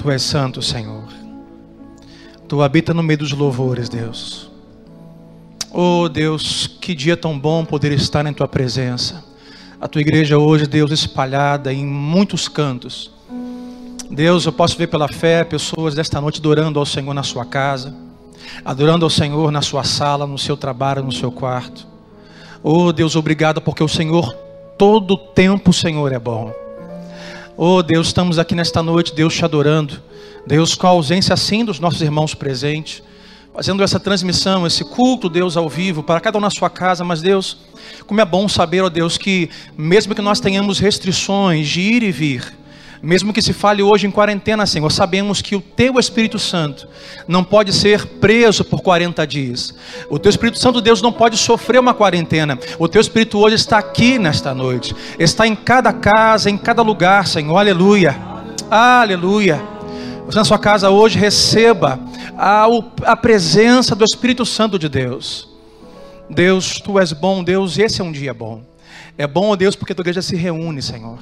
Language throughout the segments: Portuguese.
Tu és santo, Senhor. Tu habita no meio dos louvores, Deus. Oh, Deus, que dia tão bom poder estar em tua presença. A tua igreja hoje, Deus, espalhada em muitos cantos. Deus, eu posso ver pela fé pessoas desta noite adorando ao Senhor na sua casa, adorando ao Senhor na sua sala, no seu trabalho, no seu quarto. Oh, Deus, obrigado porque o Senhor, todo tempo Senhor é bom. Oh Deus, estamos aqui nesta noite, Deus te adorando. Deus, com a ausência assim dos nossos irmãos presentes, fazendo essa transmissão, esse culto, Deus, ao vivo, para cada um na sua casa, mas Deus, como é bom saber, ó Deus, que mesmo que nós tenhamos restrições de ir e vir, mesmo que se fale hoje em quarentena, Senhor, sabemos que o Teu Espírito Santo não pode ser preso por 40 dias. O Teu Espírito Santo, Deus, não pode sofrer uma quarentena. O Teu Espírito hoje está aqui nesta noite, está em cada casa, em cada lugar, Senhor. Aleluia. Aleluia. Você na sua casa hoje receba a, a presença do Espírito Santo de Deus. Deus, Tu és bom, Deus, esse é um dia bom. É bom, Deus, porque a tua igreja se reúne, Senhor.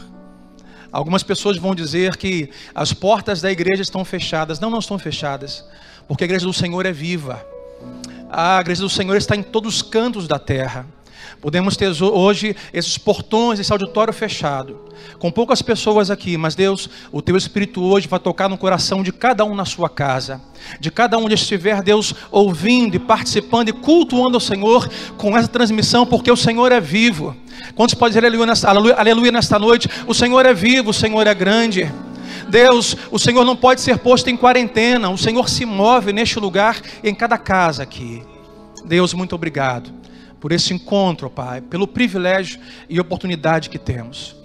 Algumas pessoas vão dizer que as portas da igreja estão fechadas. Não, não estão fechadas, porque a igreja do Senhor é viva. A igreja do Senhor está em todos os cantos da terra. Podemos ter hoje esses portões, esse auditório fechado, com poucas pessoas aqui, mas Deus, o teu Espírito hoje vai tocar no coração de cada um na sua casa, de cada um onde estiver, Deus, ouvindo e participando e cultuando ao Senhor com essa transmissão, porque o Senhor é vivo. Quantos podem dizer aleluia nesta, aleluia, aleluia nesta noite? O Senhor é vivo, o Senhor é grande. Deus, o Senhor não pode ser posto em quarentena, o Senhor se move neste lugar em cada casa aqui. Deus, muito obrigado por esse encontro, Pai, pelo privilégio e oportunidade que temos.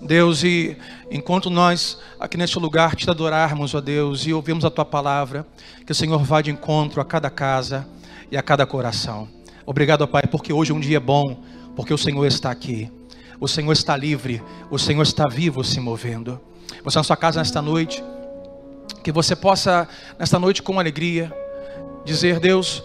Deus, e enquanto nós aqui neste lugar te adorarmos, ó Deus, e ouvimos a tua palavra, que o Senhor vá de encontro a cada casa e a cada coração. Obrigado, Pai, porque hoje é um dia bom, porque o Senhor está aqui. O Senhor está livre, o Senhor está vivo se movendo. Você na sua casa nesta noite, que você possa nesta noite com alegria dizer, Deus,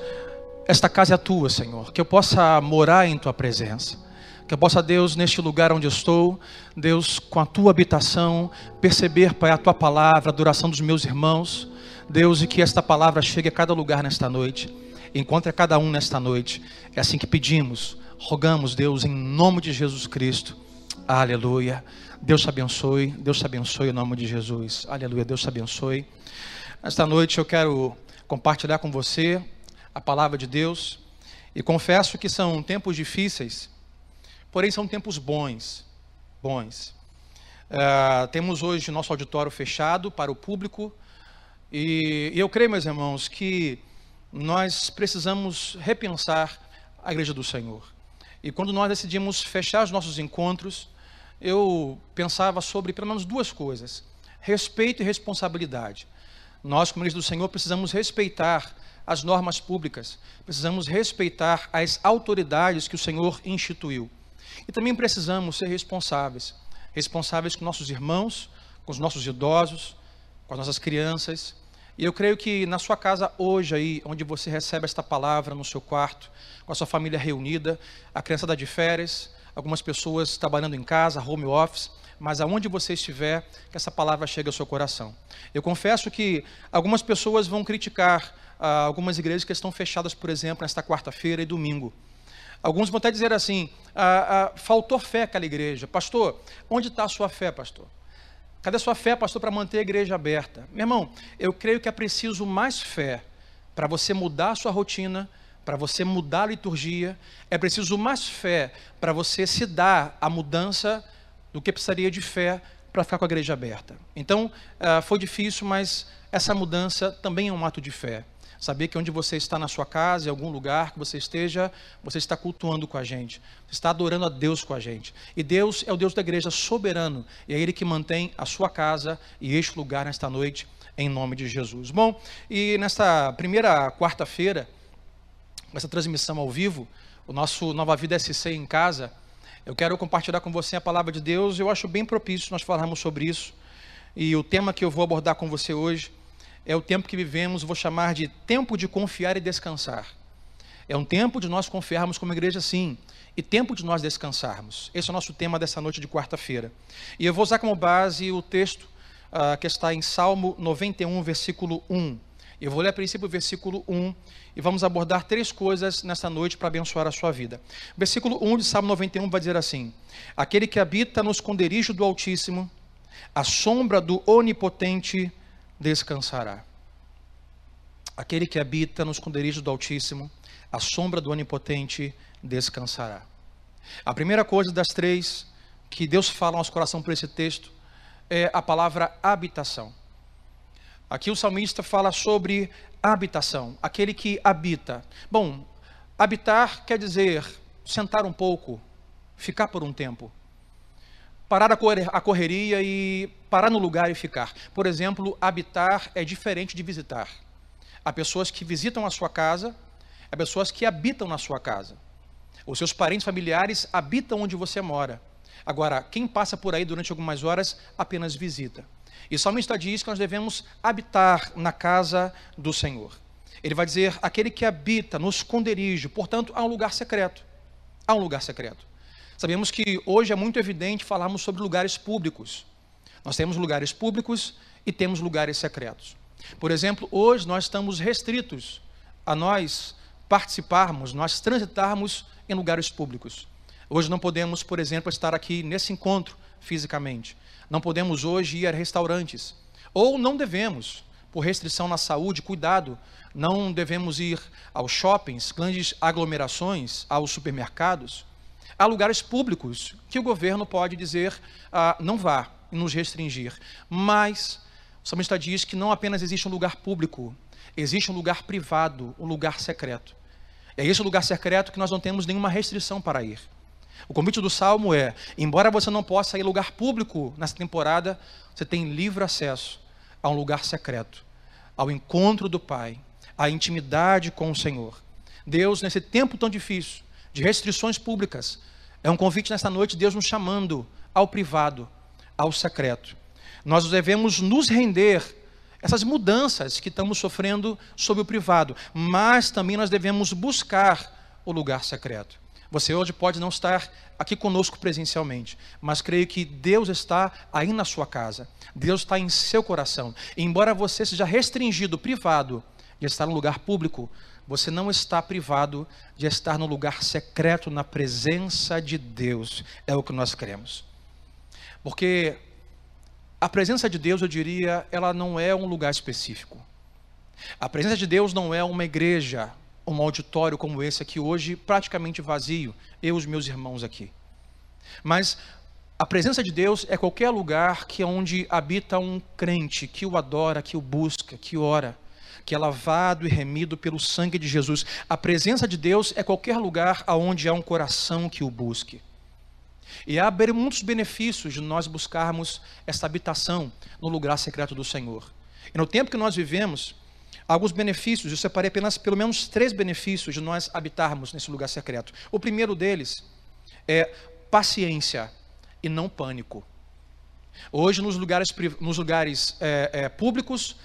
esta casa é tua, Senhor, que eu possa morar em tua presença. Que eu possa, Deus, neste lugar onde estou, Deus, com a tua habitação, perceber, Pai, a tua palavra, a adoração dos meus irmãos, Deus, e que esta palavra chegue a cada lugar nesta noite, encontre a cada um nesta noite. É assim que pedimos, rogamos, Deus, em nome de Jesus Cristo. Aleluia. Deus te abençoe, Deus te abençoe em nome de Jesus. Aleluia, Deus te abençoe. Esta noite eu quero compartilhar com você a palavra de Deus e confesso que são tempos difíceis, porém são tempos bons, bons. Uh, temos hoje nosso auditório fechado para o público e, e eu creio, meus irmãos, que nós precisamos repensar a igreja do Senhor. E quando nós decidimos fechar os nossos encontros, eu pensava sobre pelo menos duas coisas: respeito e responsabilidade. Nós, como igreja do Senhor, precisamos respeitar as normas públicas, precisamos respeitar as autoridades que o Senhor instituiu. E também precisamos ser responsáveis responsáveis com nossos irmãos, com os nossos idosos, com as nossas crianças. E eu creio que na sua casa hoje aí, onde você recebe esta palavra no seu quarto, com a sua família reunida, a criança da de férias, algumas pessoas trabalhando em casa, home office, mas aonde você estiver, que essa palavra chegue ao seu coração. Eu confesso que algumas pessoas vão criticar ah, algumas igrejas que estão fechadas, por exemplo, nesta quarta-feira e domingo. Alguns vão até dizer assim: ah, ah, faltou fé aquela igreja. Pastor, onde está a sua fé, pastor? Cadê a sua fé, pastor, para manter a igreja aberta? Meu irmão, eu creio que é preciso mais fé para você mudar a sua rotina, para você mudar a liturgia. É preciso mais fé para você se dar a mudança do que precisaria de fé para ficar com a igreja aberta. Então, ah, foi difícil, mas essa mudança também é um ato de fé. Saber que onde você está na sua casa, em algum lugar que você esteja, você está cultuando com a gente, você está adorando a Deus com a gente. E Deus é o Deus da igreja soberano, e é Ele que mantém a sua casa e este lugar nesta noite, em nome de Jesus. Bom, e nesta primeira quarta-feira, essa transmissão ao vivo, o nosso Nova Vida SC em casa, eu quero compartilhar com você a palavra de Deus. Eu acho bem propício nós falarmos sobre isso. E o tema que eu vou abordar com você hoje é o tempo que vivemos, vou chamar de tempo de confiar e descansar. É um tempo de nós confiarmos como igreja, sim, e tempo de nós descansarmos. Esse é o nosso tema dessa noite de quarta-feira. E eu vou usar como base o texto uh, que está em Salmo 91, versículo 1. Eu vou ler a princípio o versículo 1 e vamos abordar três coisas nessa noite para abençoar a sua vida. Versículo 1 de Salmo 91 vai dizer assim: Aquele que habita no esconderijo do Altíssimo, a sombra do Onipotente descansará. Aquele que habita no esconderijo do Altíssimo, a sombra do Onipotente descansará. A primeira coisa das três que Deus fala no nosso coração por esse texto é a palavra habitação. Aqui o salmista fala sobre habitação, aquele que habita. Bom, habitar quer dizer sentar um pouco, ficar por um tempo. Parar a correria e parar no lugar e ficar. Por exemplo, habitar é diferente de visitar. Há pessoas que visitam a sua casa, há pessoas que habitam na sua casa. Os seus parentes familiares habitam onde você mora. Agora, quem passa por aí durante algumas horas apenas visita. E salmista diz que nós devemos habitar na casa do Senhor. Ele vai dizer: aquele que habita no esconderijo, portanto, há um lugar secreto. Há um lugar secreto. Sabemos que hoje é muito evidente falarmos sobre lugares públicos. Nós temos lugares públicos e temos lugares secretos. Por exemplo, hoje nós estamos restritos a nós participarmos, nós transitarmos em lugares públicos. Hoje não podemos, por exemplo, estar aqui nesse encontro fisicamente. Não podemos hoje ir a restaurantes. Ou não devemos, por restrição na saúde, cuidado, não devemos ir aos shoppings, grandes aglomerações, aos supermercados. Há lugares públicos que o governo pode dizer ah, não vá nos restringir. Mas o salmista diz que não apenas existe um lugar público, existe um lugar privado, um lugar secreto. É esse lugar secreto que nós não temos nenhuma restrição para ir. O convite do Salmo é: embora você não possa ir a lugar público nessa temporada, você tem livre acesso a um lugar secreto, ao encontro do Pai, à intimidade com o Senhor. Deus, nesse tempo tão difícil, de restrições públicas, é um convite nessa noite, Deus nos chamando ao privado, ao secreto. Nós devemos nos render essas mudanças que estamos sofrendo sobre o privado, mas também nós devemos buscar o lugar secreto. Você hoje pode não estar aqui conosco presencialmente, mas creio que Deus está aí na sua casa, Deus está em seu coração. E embora você seja restringido, privado, de estar no lugar público, você não está privado de estar no lugar secreto, na presença de Deus. É o que nós queremos. Porque a presença de Deus, eu diria, ela não é um lugar específico. A presença de Deus não é uma igreja, um auditório como esse aqui hoje, praticamente vazio, eu e os meus irmãos aqui. Mas a presença de Deus é qualquer lugar que é onde habita um crente, que o adora, que o busca, que ora, que é lavado e remido pelo sangue de Jesus. A presença de Deus é qualquer lugar aonde há um coração que o busque. E há muitos benefícios de nós buscarmos essa habitação no lugar secreto do Senhor. E no tempo que nós vivemos, alguns benefícios, eu separei apenas pelo menos três benefícios de nós habitarmos nesse lugar secreto. O primeiro deles é paciência e não pânico. Hoje, nos lugares, nos lugares é, é, públicos,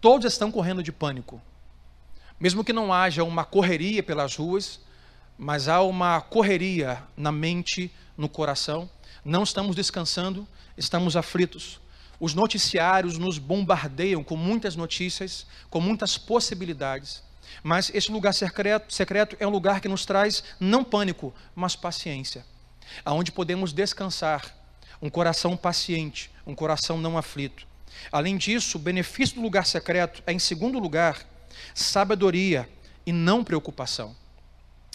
todos estão correndo de pânico. Mesmo que não haja uma correria pelas ruas, mas há uma correria na mente, no coração. Não estamos descansando, estamos aflitos. Os noticiários nos bombardeiam com muitas notícias, com muitas possibilidades. Mas esse lugar secreto, secreto é um lugar que nos traz não pânico, mas paciência. Aonde podemos descansar, um coração paciente, um coração não aflito. Além disso, o benefício do lugar secreto é, em segundo lugar, sabedoria e não preocupação.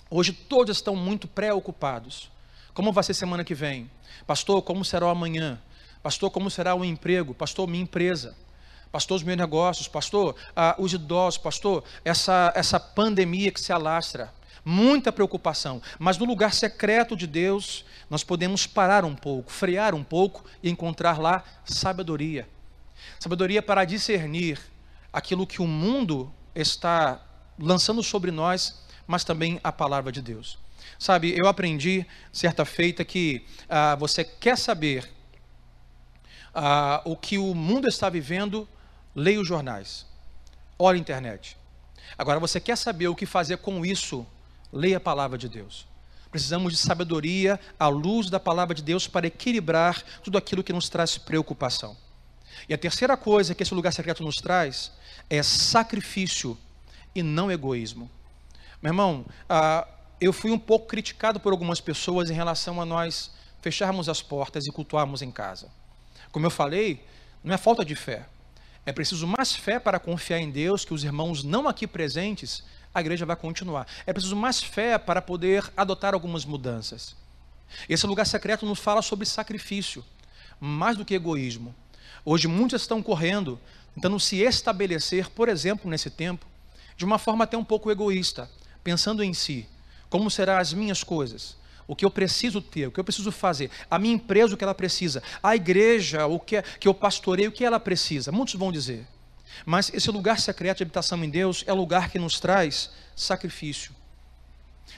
Hoje todos estão muito preocupados. Como vai ser semana que vem? Pastor, como será o amanhã? Pastor, como será o emprego? Pastor, minha empresa. Pastor, os meus negócios. Pastor, ah, os idosos. Pastor, essa, essa pandemia que se alastra. Muita preocupação. Mas no lugar secreto de Deus, nós podemos parar um pouco, frear um pouco e encontrar lá sabedoria. Sabedoria para discernir aquilo que o mundo está lançando sobre nós, mas também a palavra de Deus. Sabe, eu aprendi certa feita que ah, você quer saber ah, o que o mundo está vivendo, leia os jornais, olhe a internet. Agora, você quer saber o que fazer com isso, leia a palavra de Deus. Precisamos de sabedoria à luz da palavra de Deus para equilibrar tudo aquilo que nos traz preocupação. E a terceira coisa que esse lugar secreto nos traz é sacrifício e não egoísmo. Meu irmão, ah, eu fui um pouco criticado por algumas pessoas em relação a nós fecharmos as portas e cultuarmos em casa. Como eu falei, não é falta de fé. É preciso mais fé para confiar em Deus que os irmãos não aqui presentes, a igreja vai continuar. É preciso mais fé para poder adotar algumas mudanças. Esse lugar secreto nos fala sobre sacrifício, mais do que egoísmo. Hoje muitos estão correndo, tentando se estabelecer, por exemplo, nesse tempo, de uma forma até um pouco egoísta, pensando em si, como serão as minhas coisas, o que eu preciso ter, o que eu preciso fazer, a minha empresa o que ela precisa, a igreja o que, que eu pastorei o que ela precisa. Muitos vão dizer. Mas esse lugar secreto de habitação em Deus é lugar que nos traz sacrifício.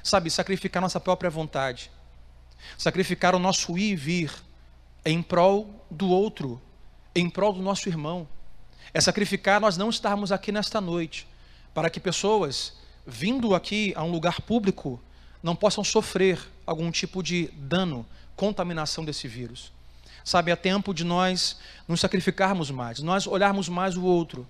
Sabe, sacrificar nossa própria vontade, sacrificar o nosso ir e vir em prol do outro, em prol do nosso irmão. É sacrificar nós não estarmos aqui nesta noite, para que pessoas vindo aqui a um lugar público não possam sofrer algum tipo de dano, contaminação desse vírus. Sabe, é tempo de nós nos sacrificarmos mais, nós olharmos mais o outro,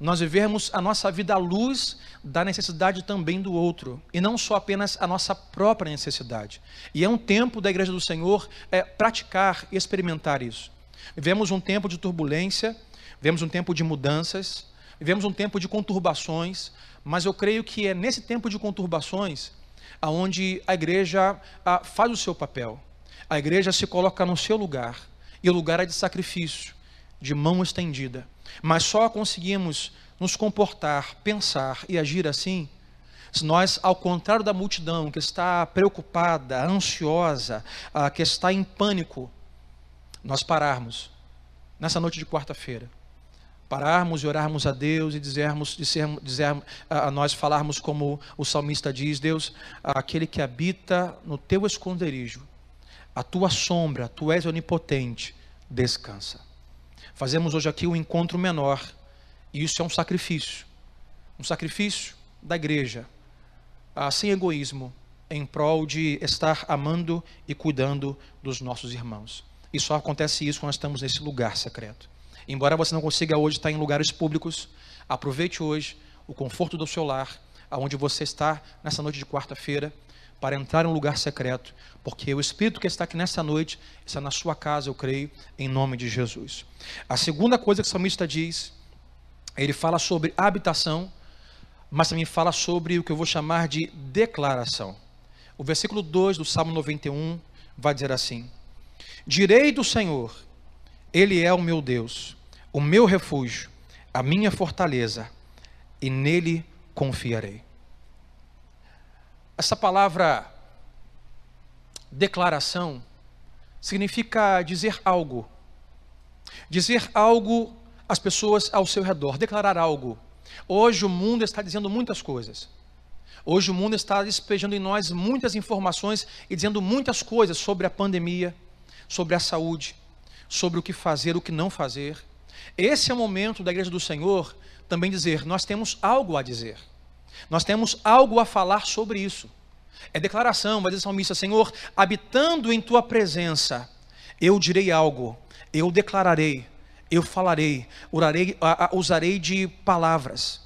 nós vivermos a nossa vida à luz da necessidade também do outro, e não só apenas a nossa própria necessidade. E é um tempo da Igreja do Senhor é, praticar e experimentar isso. Vivemos um tempo de turbulência, vivemos um tempo de mudanças, vivemos um tempo de conturbações, mas eu creio que é nesse tempo de conturbações aonde a igreja a, ah, faz o seu papel. A igreja se coloca no seu lugar, e o lugar é de sacrifício, de mão estendida. Mas só conseguimos nos comportar, pensar e agir assim se nós, ao contrário da multidão que está preocupada, ansiosa, ah, que está em pânico, nós pararmos nessa noite de quarta-feira pararmos e orarmos a Deus e dizermos, dizermos, dizermos a, nós falarmos como o salmista diz, Deus, aquele que habita no teu esconderijo, a tua sombra, tu és onipotente, descansa. Fazemos hoje aqui um encontro menor, e isso é um sacrifício, um sacrifício da igreja, ah, sem egoísmo, em prol de estar amando e cuidando dos nossos irmãos. E só acontece isso quando nós estamos nesse lugar secreto. Embora você não consiga hoje estar em lugares públicos, aproveite hoje o conforto do seu lar, aonde você está nessa noite de quarta-feira, para entrar em um lugar secreto, porque o Espírito que está aqui nessa noite está na sua casa, eu creio, em nome de Jesus. A segunda coisa que o salmista diz, ele fala sobre habitação, mas também fala sobre o que eu vou chamar de declaração. O versículo 2 do Salmo 91 vai dizer assim: Direi do Senhor, ele é o meu Deus, o meu refúgio, a minha fortaleza, e nele confiarei. Essa palavra declaração significa dizer algo. Dizer algo às pessoas ao seu redor, declarar algo. Hoje o mundo está dizendo muitas coisas. Hoje o mundo está despejando em nós muitas informações e dizendo muitas coisas sobre a pandemia, sobre a saúde, sobre o que fazer, o que não fazer. Esse é o momento da igreja do Senhor também dizer: nós temos algo a dizer, nós temos algo a falar sobre isso. É declaração, vai dizer salmista: Senhor, habitando em tua presença, eu direi algo, eu declararei, eu falarei, urarei, usarei de palavras,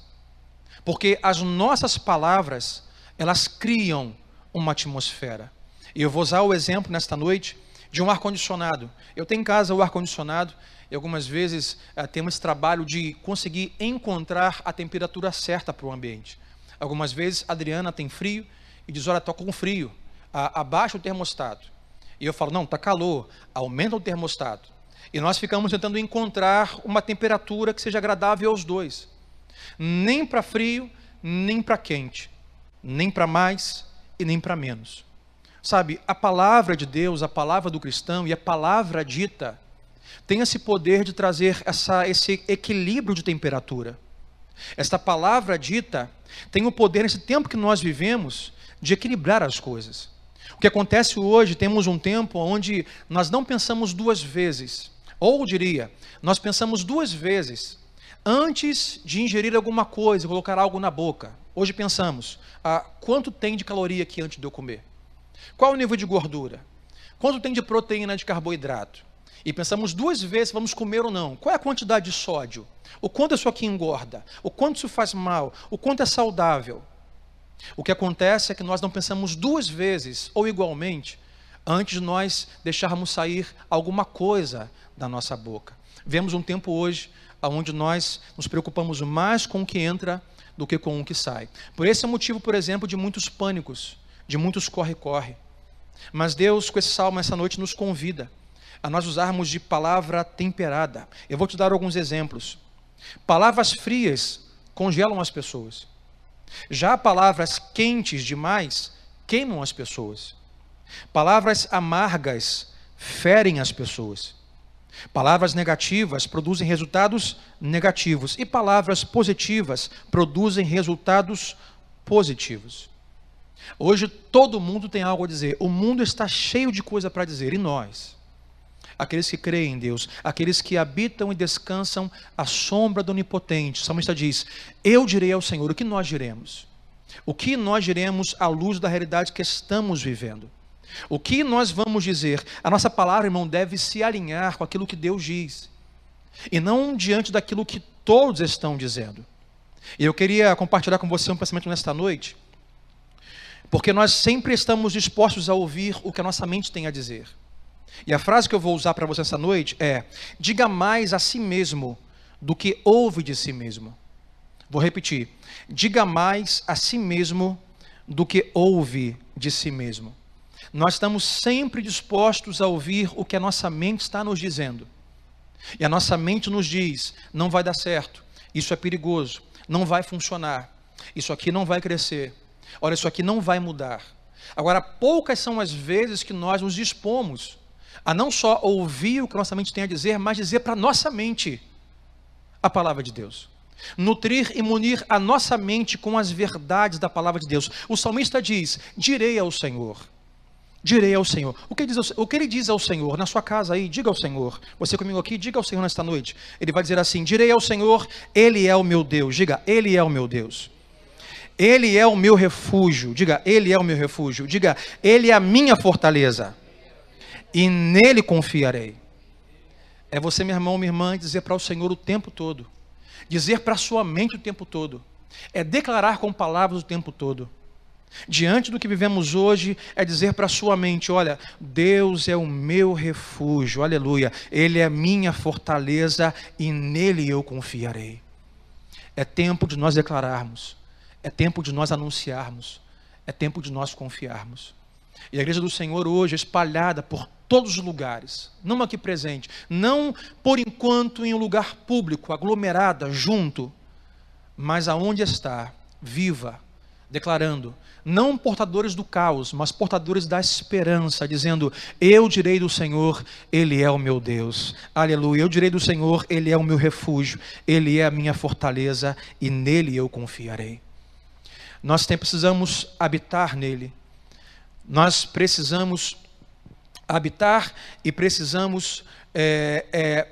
porque as nossas palavras, elas criam uma atmosfera. E eu vou usar o exemplo nesta noite de um ar-condicionado. Eu tenho em casa o ar-condicionado e algumas vezes eh, temos esse trabalho de conseguir encontrar a temperatura certa para o ambiente. Algumas vezes a Adriana tem frio e diz: Olha, estou com frio, abaixa o termostato. E eu falo: Não, está calor, aumenta o termostato. E nós ficamos tentando encontrar uma temperatura que seja agradável aos dois. Nem para frio, nem para quente. Nem para mais e nem para menos. Sabe, a palavra de Deus, a palavra do cristão e a palavra dita tem esse poder de trazer essa, esse equilíbrio de temperatura. Esta palavra dita tem o poder, nesse tempo que nós vivemos, de equilibrar as coisas. O que acontece hoje, temos um tempo onde nós não pensamos duas vezes, ou diria, nós pensamos duas vezes antes de ingerir alguma coisa, colocar algo na boca. Hoje pensamos, ah, quanto tem de caloria aqui antes de eu comer? Qual o nível de gordura? Quanto tem de proteína de carboidrato? e pensamos duas vezes se vamos comer ou não. Qual é a quantidade de sódio? O quanto isso aqui engorda? O quanto isso faz mal? O quanto é saudável? O que acontece é que nós não pensamos duas vezes ou igualmente antes de nós deixarmos sair alguma coisa da nossa boca. Vemos um tempo hoje onde nós nos preocupamos mais com o que entra do que com o que sai. Por esse motivo, por exemplo, de muitos pânicos, de muitos corre-corre. Mas Deus, com esse salmo essa noite, nos convida a nós usarmos de palavra temperada. Eu vou te dar alguns exemplos. Palavras frias congelam as pessoas. Já palavras quentes demais queimam as pessoas. Palavras amargas ferem as pessoas. Palavras negativas produzem resultados negativos e palavras positivas produzem resultados positivos. Hoje todo mundo tem algo a dizer. O mundo está cheio de coisa para dizer e nós aqueles que creem em Deus, aqueles que habitam e descansam à sombra do Onipotente. O salmista diz: Eu direi ao Senhor, o que nós diremos? O que nós diremos à luz da realidade que estamos vivendo? O que nós vamos dizer? A nossa palavra, irmão, deve se alinhar com aquilo que Deus diz, e não diante daquilo que todos estão dizendo. E eu queria compartilhar com você um pensamento nesta noite, porque nós sempre estamos dispostos a ouvir o que a nossa mente tem a dizer. E a frase que eu vou usar para você essa noite é: diga mais a si mesmo do que ouve de si mesmo. Vou repetir: diga mais a si mesmo do que ouve de si mesmo. Nós estamos sempre dispostos a ouvir o que a nossa mente está nos dizendo. E a nossa mente nos diz: não vai dar certo, isso é perigoso, não vai funcionar, isso aqui não vai crescer, olha, isso aqui não vai mudar. Agora, poucas são as vezes que nós nos dispomos a não só ouvir o que nossa mente tem a dizer, mas dizer para nossa mente a palavra de Deus. Nutrir e munir a nossa mente com as verdades da palavra de Deus. O salmista diz: Direi ao Senhor. Direi ao Senhor. O que, diz, o que ele diz ao Senhor? Na sua casa aí, diga ao Senhor. Você comigo aqui, diga ao Senhor nesta noite. Ele vai dizer assim: Direi ao Senhor, Ele é o meu Deus. Diga, Ele é o meu Deus. Ele é o meu refúgio. Diga, Ele é o meu refúgio. Diga, Ele é a minha fortaleza e nele confiarei. É você, meu irmão, minha irmã, dizer para o Senhor o tempo todo, dizer para a sua mente o tempo todo, é declarar com palavras o tempo todo. Diante do que vivemos hoje, é dizer para a sua mente: olha, Deus é o meu refúgio, aleluia, Ele é a minha fortaleza e nele eu confiarei. É tempo de nós declararmos, é tempo de nós anunciarmos, é tempo de nós confiarmos. E a igreja do Senhor hoje é espalhada por todos os lugares, não aqui presente, não por enquanto em um lugar público, aglomerada, junto, mas aonde está, viva, declarando, não portadores do caos, mas portadores da esperança, dizendo: Eu direi do Senhor, Ele é o meu Deus. Aleluia. Eu direi do Senhor, Ele é o meu refúgio, Ele é a minha fortaleza e nele eu confiarei. Nós precisamos habitar nele, nós precisamos habitar e precisamos é, é,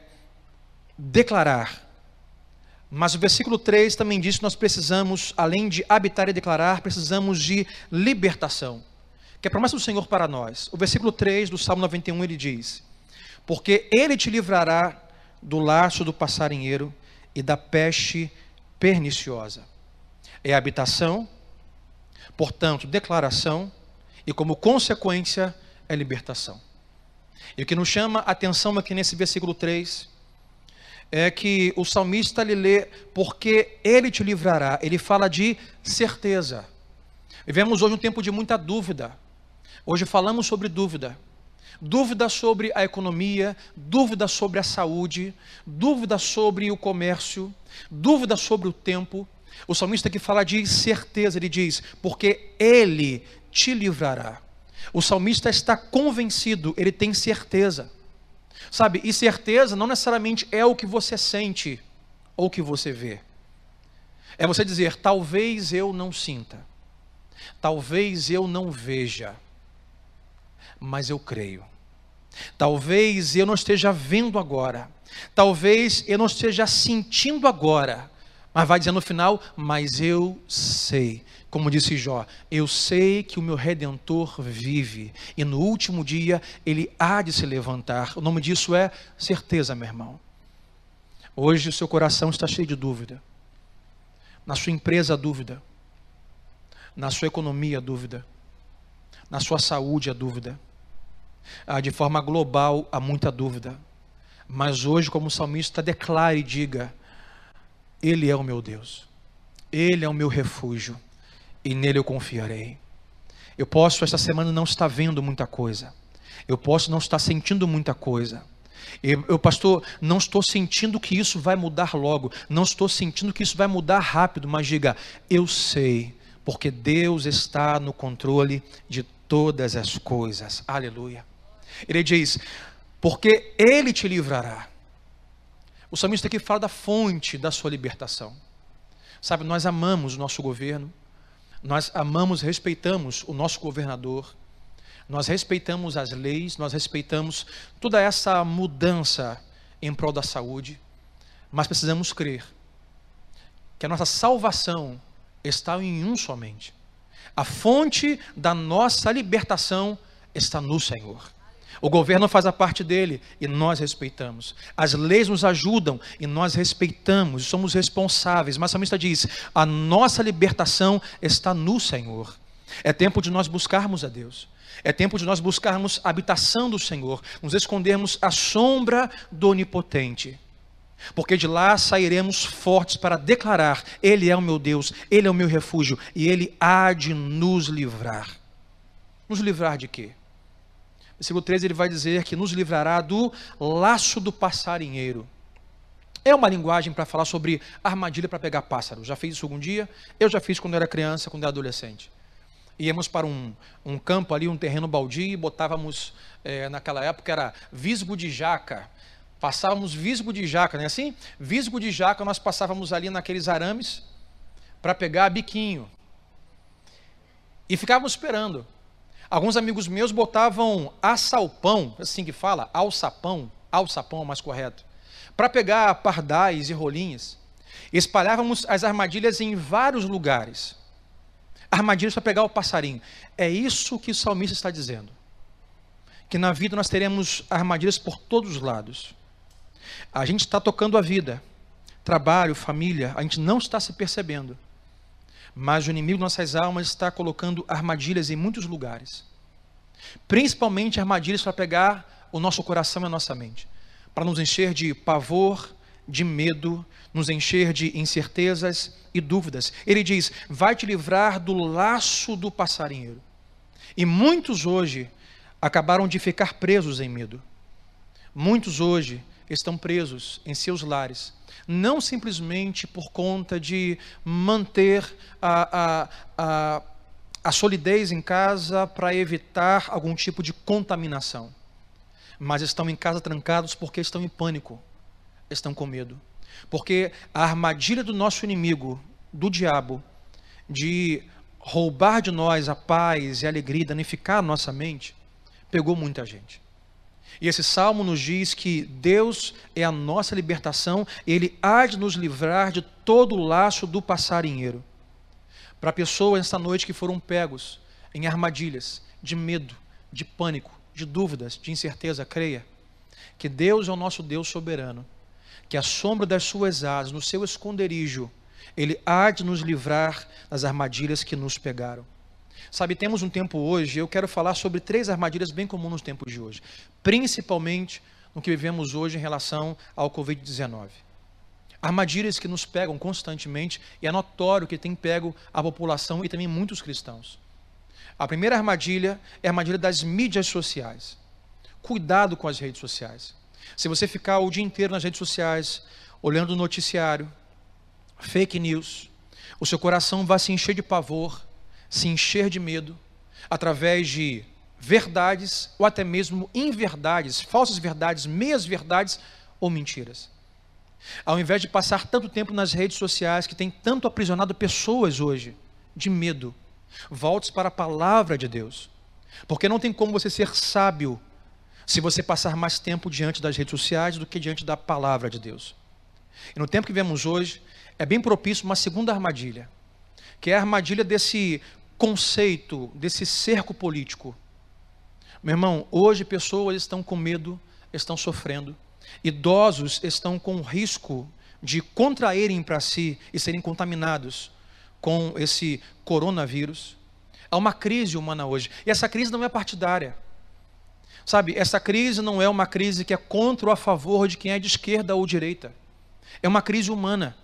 declarar. Mas o versículo 3 também diz que nós precisamos, além de habitar e declarar, precisamos de libertação, que é a promessa do Senhor para nós. O versículo 3 do Salmo 91 ele diz: Porque Ele te livrará do laço do passarinheiro e da peste perniciosa. É habitação, portanto, declaração, e como consequência, é libertação. E o que nos chama a atenção aqui nesse versículo 3 é que o salmista lhe lê, porque ele te livrará. Ele fala de certeza. Vivemos hoje um tempo de muita dúvida. Hoje falamos sobre dúvida. Dúvida sobre a economia, dúvida sobre a saúde, dúvida sobre o comércio, dúvida sobre o tempo. O salmista aqui fala de certeza, ele diz, porque ele te livrará. O salmista está convencido, ele tem certeza. Sabe, e certeza não necessariamente é o que você sente ou o que você vê. É você dizer, talvez eu não sinta, talvez eu não veja, mas eu creio. Talvez eu não esteja vendo agora, talvez eu não esteja sentindo agora, mas vai dizer no final, mas eu sei Como disse Jó, eu sei que o meu redentor vive e no último dia ele há de se levantar. O nome disso é certeza, meu irmão. Hoje o seu coração está cheio de dúvida. Na sua empresa, dúvida. Na sua economia, dúvida. Na sua saúde, a dúvida. Ah, de forma global, há muita dúvida. Mas hoje, como salmista, declare e diga: Ele é o meu Deus. Ele é o meu refúgio e nele eu confiarei. Eu posso esta semana não estar vendo muita coisa. Eu posso não estar sentindo muita coisa. Eu, eu, pastor, não estou sentindo que isso vai mudar logo. Não estou sentindo que isso vai mudar rápido. Mas diga, eu sei, porque Deus está no controle de todas as coisas. Aleluia. Ele diz, porque Ele te livrará. O salmista aqui fala da fonte da sua libertação. Sabe, nós amamos o nosso governo nós amamos, respeitamos o nosso governador, nós respeitamos as leis, nós respeitamos toda essa mudança em prol da saúde, mas precisamos crer que a nossa salvação está em um somente. A fonte da nossa libertação está no Senhor. O governo faz a parte dele e nós respeitamos. As leis nos ajudam e nós respeitamos, somos responsáveis. Mas o salmista diz: a nossa libertação está no Senhor. É tempo de nós buscarmos a Deus. É tempo de nós buscarmos a habitação do Senhor, nos escondermos à sombra do Onipotente. Porque de lá sairemos fortes para declarar: Ele é o meu Deus, Ele é o meu refúgio e Ele há de nos livrar. Nos livrar de quê? Versículo 13 ele vai dizer que nos livrará do laço do passarinheiro. É uma linguagem para falar sobre armadilha para pegar pássaro. Já fiz isso algum dia? Eu já fiz quando era criança, quando era adolescente. Íamos para um, um campo ali, um terreno baldio, e botávamos, é, naquela época era visgo de jaca. Passávamos visgo de jaca, não é assim? Visgo de jaca nós passávamos ali naqueles arames para pegar biquinho. E ficávamos esperando. Alguns amigos meus botavam assalpão, assim que fala, alçapão, alçapão é mais correto, para pegar pardais e rolinhas. Espalhávamos as armadilhas em vários lugares. Armadilhas para pegar o passarinho. É isso que o salmista está dizendo. Que na vida nós teremos armadilhas por todos os lados. A gente está tocando a vida, trabalho, família, a gente não está se percebendo. Mas o inimigo de nossas almas está colocando armadilhas em muitos lugares. Principalmente armadilhas para pegar o nosso coração e a nossa mente. Para nos encher de pavor, de medo, nos encher de incertezas e dúvidas. Ele diz: vai te livrar do laço do passarinheiro. E muitos hoje acabaram de ficar presos em medo. Muitos hoje estão presos em seus lares, não simplesmente por conta de manter a, a, a, a solidez em casa para evitar algum tipo de contaminação, mas estão em casa trancados porque estão em pânico, estão com medo. Porque a armadilha do nosso inimigo, do diabo, de roubar de nós a paz e a alegria, danificar a nossa mente, pegou muita gente. E esse salmo nos diz que Deus é a nossa libertação, Ele há de nos livrar de todo o laço do passarinheiro. Para pessoas esta noite que foram pegos em armadilhas de medo, de pânico, de dúvidas, de incerteza, creia que Deus é o nosso Deus soberano, que a sombra das suas asas, no seu esconderijo, Ele há de nos livrar das armadilhas que nos pegaram. Sabe, temos um tempo hoje, eu quero falar sobre três armadilhas bem comuns nos tempos de hoje, principalmente no que vivemos hoje em relação ao Covid-19. Armadilhas que nos pegam constantemente e é notório que tem pego a população e também muitos cristãos. A primeira armadilha é a armadilha das mídias sociais. Cuidado com as redes sociais. Se você ficar o dia inteiro nas redes sociais, olhando o noticiário, fake news, o seu coração vai se encher de pavor, se encher de medo através de verdades ou até mesmo inverdades, falsas verdades, meias verdades ou mentiras. Ao invés de passar tanto tempo nas redes sociais que tem tanto aprisionado pessoas hoje de medo, volte para a palavra de Deus. Porque não tem como você ser sábio se você passar mais tempo diante das redes sociais do que diante da palavra de Deus. E no tempo que vemos hoje, é bem propício uma segunda armadilha, que é a armadilha desse conceito, desse cerco político. Meu irmão, hoje pessoas estão com medo, estão sofrendo. Idosos estão com risco de contraírem para si e serem contaminados com esse coronavírus. Há uma crise humana hoje. E essa crise não é partidária. Sabe, essa crise não é uma crise que é contra ou a favor de quem é de esquerda ou direita. É uma crise humana.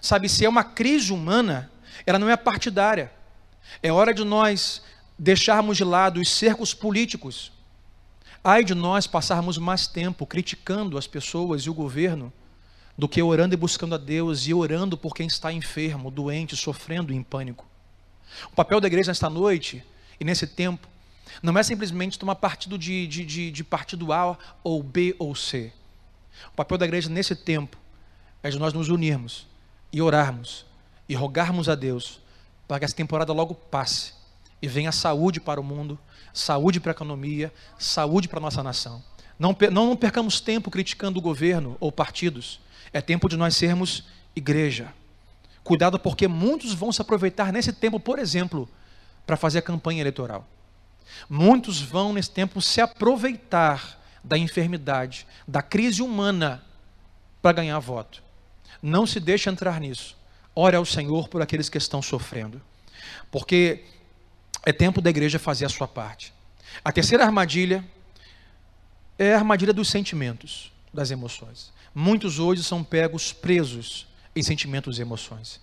Sabe, se é uma crise humana, ela não é partidária. É hora de nós deixarmos de lado os cercos políticos. Ai de nós passarmos mais tempo criticando as pessoas e o governo do que orando e buscando a Deus e orando por quem está enfermo, doente, sofrendo em pânico. O papel da igreja nesta noite e nesse tempo não é simplesmente tomar partido de, de, de, de partido A ou B ou C. O papel da igreja nesse tempo é de nós nos unirmos e orarmos e rogarmos a Deus para que essa temporada logo passe e venha saúde para o mundo, saúde para a economia, saúde para a nossa nação. Não, não percamos tempo criticando o governo ou partidos. É tempo de nós sermos igreja. Cuidado, porque muitos vão se aproveitar nesse tempo, por exemplo, para fazer a campanha eleitoral. Muitos vão nesse tempo se aproveitar da enfermidade, da crise humana, para ganhar voto. Não se deixe entrar nisso. Ore ao Senhor por aqueles que estão sofrendo. Porque é tempo da igreja fazer a sua parte. A terceira armadilha é a armadilha dos sentimentos, das emoções. Muitos hoje são pegos presos em sentimentos e emoções.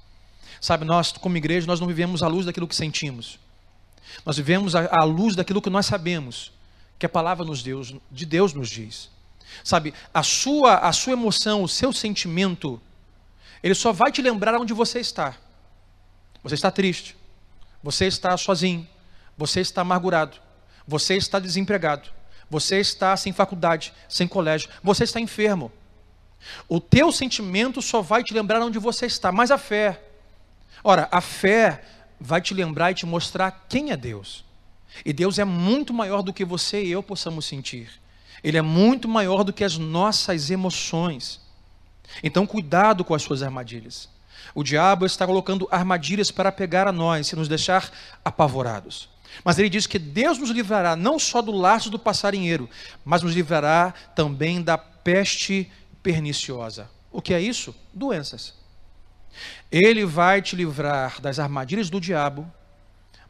Sabe, nós, como igreja, nós não vivemos à luz daquilo que sentimos. Nós vivemos à luz daquilo que nós sabemos, que a palavra nos Deus, de Deus nos diz. Sabe, a sua, a sua emoção, o seu sentimento, ele só vai te lembrar onde você está. Você está triste, você está sozinho, você está amargurado, você está desempregado, você está sem faculdade, sem colégio, você está enfermo. O teu sentimento só vai te lembrar onde você está, mas a fé. Ora, a fé vai te lembrar e te mostrar quem é Deus. E Deus é muito maior do que você e eu possamos sentir. Ele é muito maior do que as nossas emoções. Então, cuidado com as suas armadilhas. O diabo está colocando armadilhas para pegar a nós e nos deixar apavorados. Mas ele diz que Deus nos livrará não só do laço do passarinheiro, mas nos livrará também da peste perniciosa. O que é isso? Doenças. Ele vai te livrar das armadilhas do diabo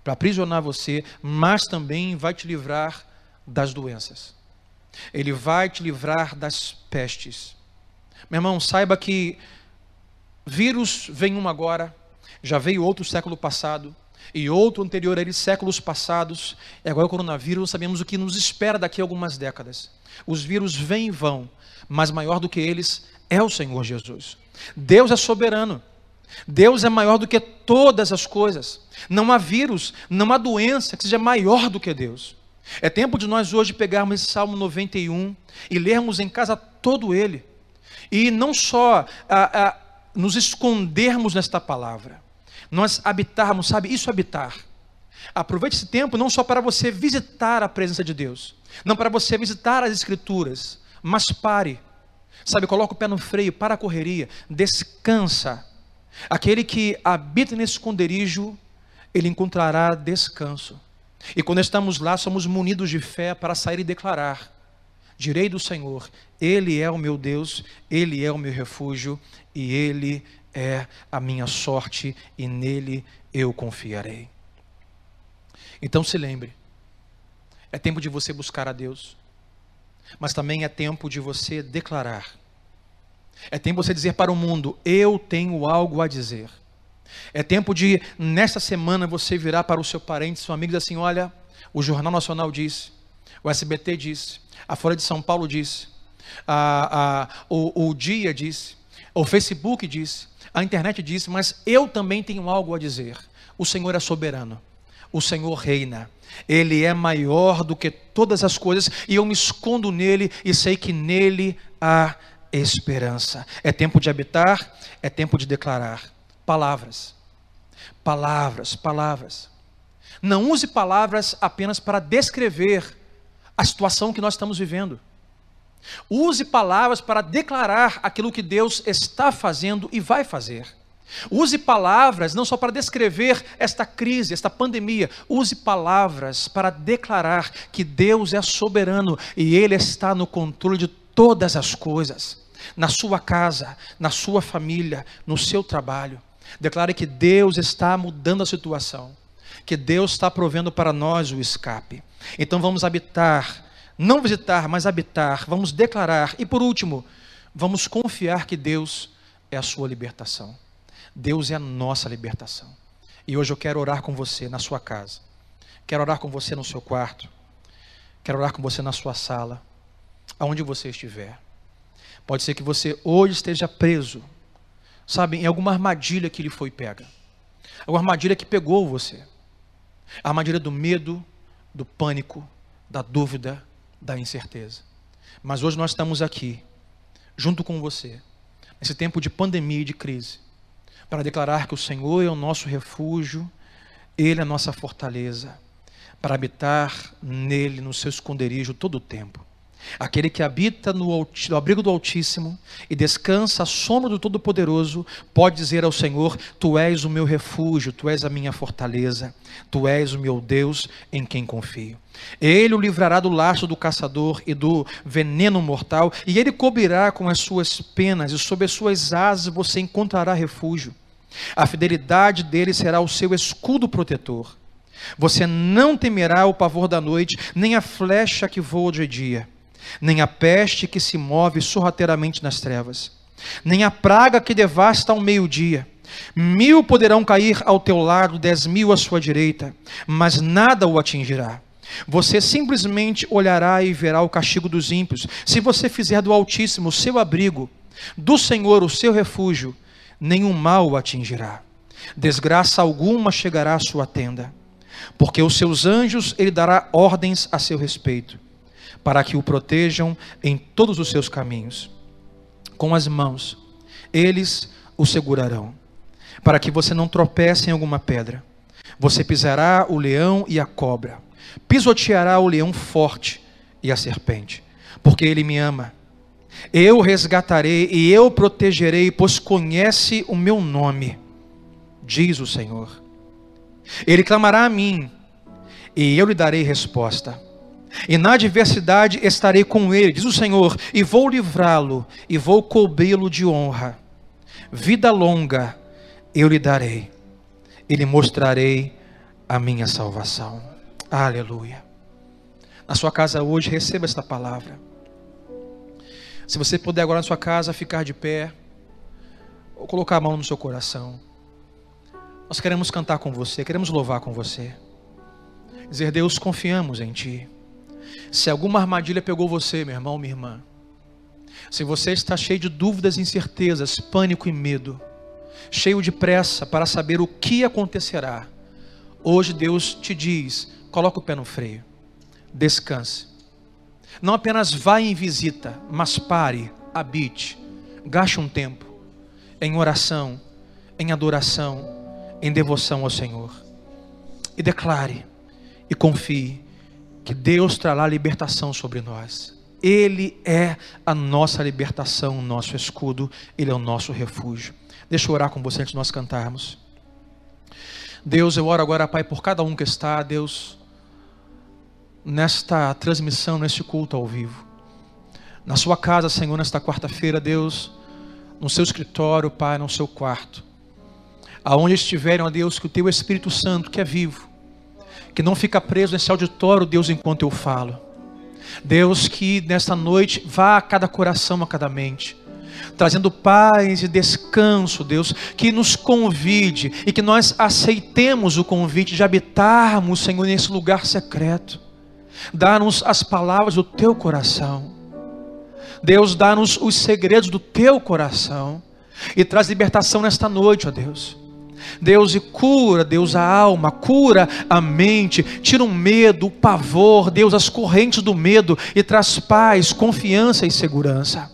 para aprisionar você, mas também vai te livrar das doenças. Ele vai te livrar das pestes. Meu irmão, saiba que vírus vem um agora, já veio outro século passado, e outro anterior a ele séculos passados, e agora o coronavírus, sabemos o que nos espera daqui a algumas décadas. Os vírus vêm e vão, mas maior do que eles é o Senhor Jesus. Deus é soberano. Deus é maior do que todas as coisas. Não há vírus, não há doença que seja maior do que Deus. É tempo de nós hoje pegarmos esse Salmo 91 e lermos em casa todo ele. E não só a, a, nos escondermos nesta palavra, nós habitarmos, sabe, isso habitar. Aproveite esse tempo não só para você visitar a presença de Deus, não para você visitar as Escrituras, mas pare. Sabe, coloca o pé no freio, para a correria, descansa. Aquele que habita nesse esconderijo, ele encontrará descanso. E quando estamos lá, somos munidos de fé para sair e declarar: Direi do Senhor, Ele é o meu Deus, Ele é o meu refúgio, e Ele é a minha sorte, e nele eu confiarei. Então se lembre, é tempo de você buscar a Deus, mas também é tempo de você declarar. É tempo de você dizer para o mundo: Eu tenho algo a dizer. É tempo de, nesta semana, você virar para o seu parente, seu amigo, e dizer assim: Olha, o Jornal Nacional disse, o SBT disse, a Folha de São Paulo disse, a, a, o, o Dia disse, o Facebook disse, a internet disse, mas eu também tenho algo a dizer. O Senhor é soberano, o Senhor reina. Ele é maior do que todas as coisas e eu me escondo nele e sei que nele há esperança. É tempo de habitar, é tempo de declarar. Palavras, palavras, palavras. Não use palavras apenas para descrever a situação que nós estamos vivendo. Use palavras para declarar aquilo que Deus está fazendo e vai fazer. Use palavras não só para descrever esta crise, esta pandemia, use palavras para declarar que Deus é soberano e Ele está no controle de todas as coisas, na sua casa, na sua família, no seu trabalho. Declare que Deus está mudando a situação, que Deus está provendo para nós o escape. Então vamos habitar, não visitar, mas habitar, vamos declarar e por último, vamos confiar que Deus é a sua libertação. Deus é a nossa libertação. E hoje eu quero orar com você na sua casa. Quero orar com você no seu quarto. Quero orar com você na sua sala. Aonde você estiver. Pode ser que você hoje esteja preso, sabe, em alguma armadilha que lhe foi pega. Alguma armadilha que pegou você. A armadilha do medo, do pânico, da dúvida, da incerteza. Mas hoje nós estamos aqui, junto com você, nesse tempo de pandemia e de crise para declarar que o Senhor é o nosso refúgio, Ele é a nossa fortaleza, para habitar nele, no seu esconderijo todo o tempo. Aquele que habita no, no, abrigo do Altíssimo e descansa à sombra do Todo-Poderoso, pode dizer ao Senhor: Tu és o meu refúgio, Tu és a minha fortaleza, Tu és o meu Deus em quem confio. Ele o livrará do laço do caçador e do veneno mortal, e ele cobrirá com as suas penas, e sob as suas asas você encontrará refúgio. A fidelidade dele será o seu escudo protetor. Você não temerá o pavor da noite, nem a flecha que voa de dia, nem a peste que se move sorrateiramente nas trevas, nem a praga que devasta ao meio-dia. Mil poderão cair ao teu lado, dez mil à sua direita, mas nada o atingirá. Você simplesmente olhará e verá o castigo dos ímpios. Se você fizer do Altíssimo o seu abrigo, do Senhor o seu refúgio, nenhum mal o atingirá. Desgraça alguma chegará à sua tenda, porque os seus anjos ele dará ordens a seu respeito, para que o protejam em todos os seus caminhos. Com as mãos, eles o segurarão, para que você não tropece em alguma pedra. Você pisará o leão e a cobra, pisoteará o leão forte e a serpente, porque ele me ama eu resgatarei e eu protegerei, pois conhece o meu nome, diz o Senhor. Ele clamará a mim, e eu lhe darei resposta. E na adversidade estarei com ele, diz o Senhor, e vou livrá-lo, e vou cobri-lo de honra. Vida longa eu lhe darei, e lhe mostrarei a minha salvação. Aleluia. Na sua casa hoje, receba esta palavra. Se você puder agora na sua casa ficar de pé, ou colocar a mão no seu coração. Nós queremos cantar com você, queremos louvar com você. Dizer, Deus, confiamos em Ti. Se alguma armadilha pegou você, meu irmão, minha irmã, se você está cheio de dúvidas, incertezas, pânico e medo, cheio de pressa para saber o que acontecerá, hoje Deus te diz: coloca o pé no freio, descanse não apenas vá em visita, mas pare, habite, gaste um tempo em oração, em adoração, em devoção ao Senhor. E declare e confie que Deus trará libertação sobre nós. Ele é a nossa libertação, o nosso escudo, Ele é o nosso refúgio. Deixa eu orar com você antes de nós cantarmos. Deus, eu oro agora, Pai, por cada um que está, Deus nesta transmissão, neste culto ao vivo. Na sua casa, Senhor, nesta quarta-feira, Deus, no seu escritório, Pai, no seu quarto. Aonde estiverem, ó Deus, que o teu Espírito Santo, que é vivo, que não fica preso nesse auditório, Deus, enquanto eu falo. Deus, que nesta noite vá a cada coração, a cada mente trazendo paz e descanso, Deus, que nos convide e que nós aceitemos o convite de habitarmos, Senhor, nesse lugar secreto. Dá-nos as palavras do teu coração. Deus, dá-nos os segredos do teu coração. E traz libertação nesta noite, ó Deus. Deus, e cura, Deus, a alma, cura a mente, tira o medo, o pavor, Deus, as correntes do medo e traz paz, confiança e segurança.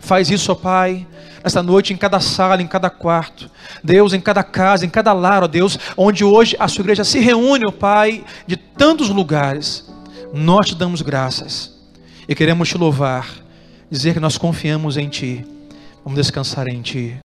Faz isso, ó Pai, nesta noite, em cada sala, em cada quarto, Deus, em cada casa, em cada lar, ó Deus, onde hoje a sua igreja se reúne, ó Pai, de tantos lugares nós te damos graças e queremos te louvar, dizer que nós confiamos em Ti, vamos descansar em Ti.